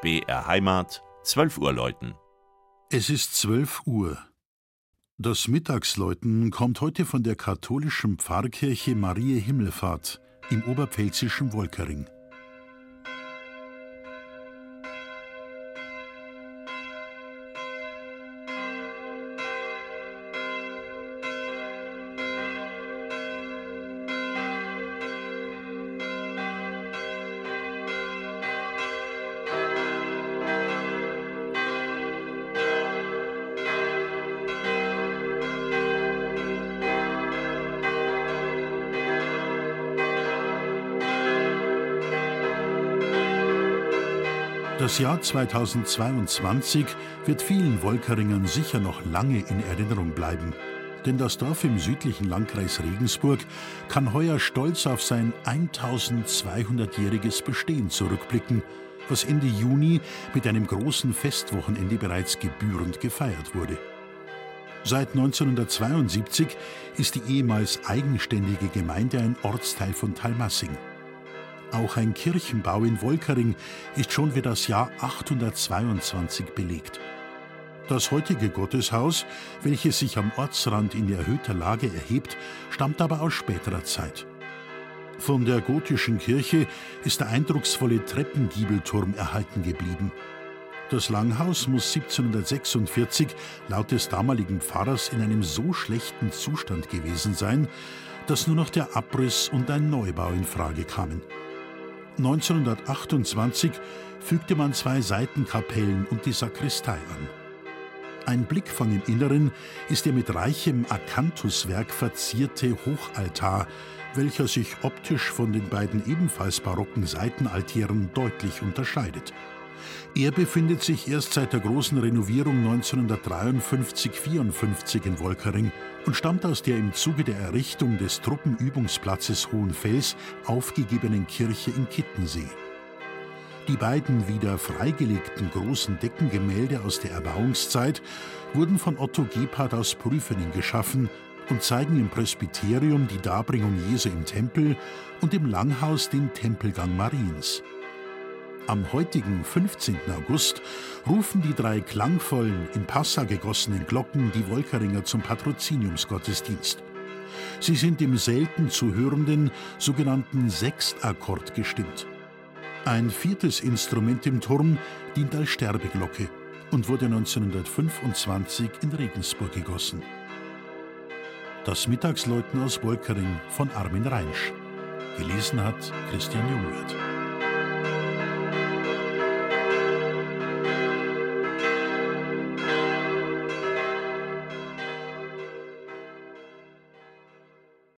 BR Heimat, 12 Uhr läuten. Es ist 12 Uhr. Das Mittagsläuten kommt heute von der katholischen Pfarrkirche Marie Himmelfahrt im oberpfälzischen Wolkering. Das Jahr 2022 wird vielen Wolkeringern sicher noch lange in Erinnerung bleiben. Denn das Dorf im südlichen Landkreis Regensburg kann heuer stolz auf sein 1200-jähriges Bestehen zurückblicken, was Ende Juni mit einem großen Festwochenende bereits gebührend gefeiert wurde. Seit 1972 ist die ehemals eigenständige Gemeinde ein Ortsteil von Talmassing. Auch ein Kirchenbau in Wolkering ist schon für das Jahr 822 belegt. Das heutige Gotteshaus, welches sich am Ortsrand in erhöhter Lage erhebt, stammt aber aus späterer Zeit. Von der gotischen Kirche ist der eindrucksvolle Treppengiebelturm erhalten geblieben. Das Langhaus muss 1746 laut des damaligen Pfarrers in einem so schlechten Zustand gewesen sein, dass nur noch der Abriss und ein Neubau in Frage kamen. 1928 fügte man zwei Seitenkapellen und die Sakristei an. Ein Blickfang im Inneren ist der mit reichem Akanthuswerk verzierte Hochaltar, welcher sich optisch von den beiden ebenfalls barocken Seitenaltären deutlich unterscheidet. Er befindet sich erst seit der großen Renovierung 1953-54 in Wolkering und stammt aus der im Zuge der Errichtung des Truppenübungsplatzes Hohenfels aufgegebenen Kirche in Kittensee. Die beiden wieder freigelegten großen Deckengemälde aus der Erbauungszeit wurden von Otto Gebhardt aus Prüfening geschaffen und zeigen im Presbyterium die Darbringung Jesu im Tempel und im Langhaus den Tempelgang Mariens. Am heutigen 15. August rufen die drei klangvollen, in Passa gegossenen Glocken die Wolkeringer zum Patroziniumsgottesdienst. Sie sind im selten zu hörenden sogenannten Sechstakkord gestimmt. Ein viertes Instrument im Turm dient als Sterbeglocke und wurde 1925 in Regensburg gegossen. Das Mittagsläuten aus Wolkering von Armin Reinsch. Gelesen hat Christian Jungwirth.